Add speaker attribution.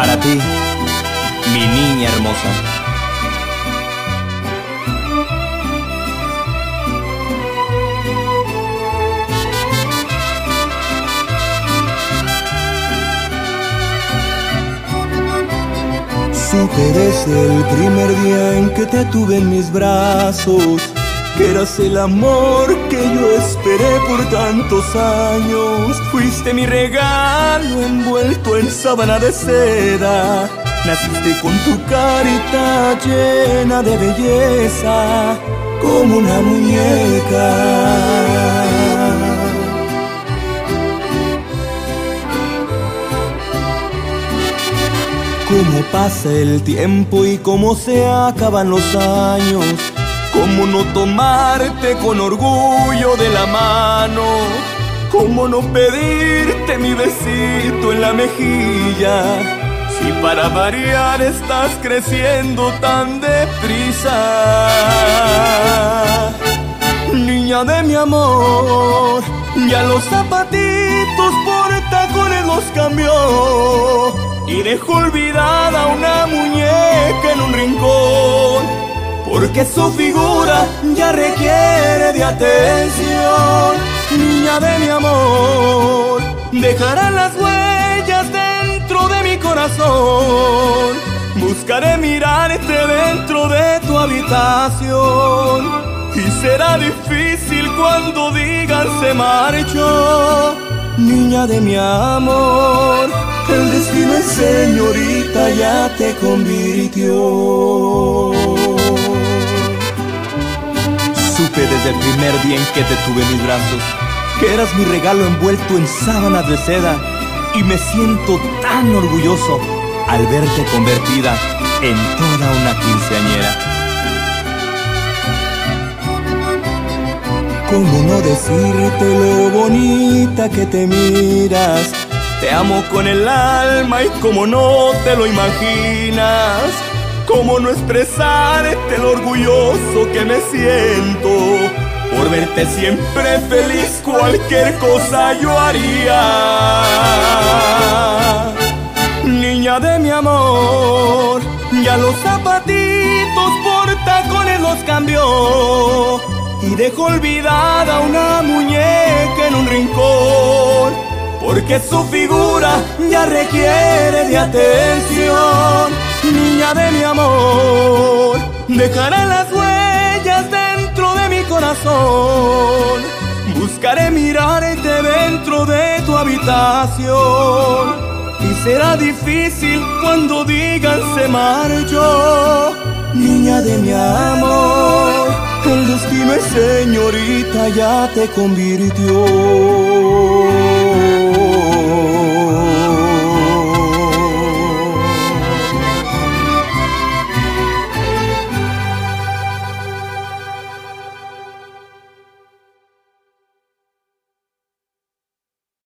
Speaker 1: Para ti, mi niña hermosa.
Speaker 2: Supe desde el primer día en que te tuve en mis brazos eras el amor que yo esperé por tantos años. Fuiste mi regalo envuelto en sábana de seda. Naciste con tu carita llena de belleza, como una muñeca. Cómo pasa el tiempo y cómo se acaban los años ¿Cómo no tomarte con orgullo de la mano? ¿Cómo no pedirte mi besito en la mejilla? Si para variar estás creciendo tan deprisa. Niña de mi amor, ya los zapatitos por tacones los cambió. Y dejó olvidada una muñeca en un rincón porque su figura ya requiere de atención. Niña de mi amor, dejará las huellas dentro de mi corazón. Buscaré mirarte dentro de tu habitación. Y será difícil cuando digan se marchó. Niña de mi amor, el destino señorita ya te convirtió.
Speaker 1: Desde el primer día en que te tuve en mis brazos que eras mi regalo envuelto en sábanas de seda y me siento tan orgulloso al verte convertida en toda una quinceañera.
Speaker 2: ¿Cómo no decirte lo bonita que te miras? Te amo con el alma y como no te lo imaginas. ¿Cómo no expresarte lo orgulloso que me siento? Por verte siempre feliz, cualquier cosa yo haría. Niña de mi amor, ya los zapatitos por tacones los cambió. Y dejó olvidada una muñeca en un rincón. Porque su figura ya requiere de atención niña de mi amor, dejaré las huellas dentro de mi corazón. Buscaré mirarte dentro de tu habitación. Y será difícil cuando digan se marchó, niña de mi amor. El destino es señorita ya te convirtió.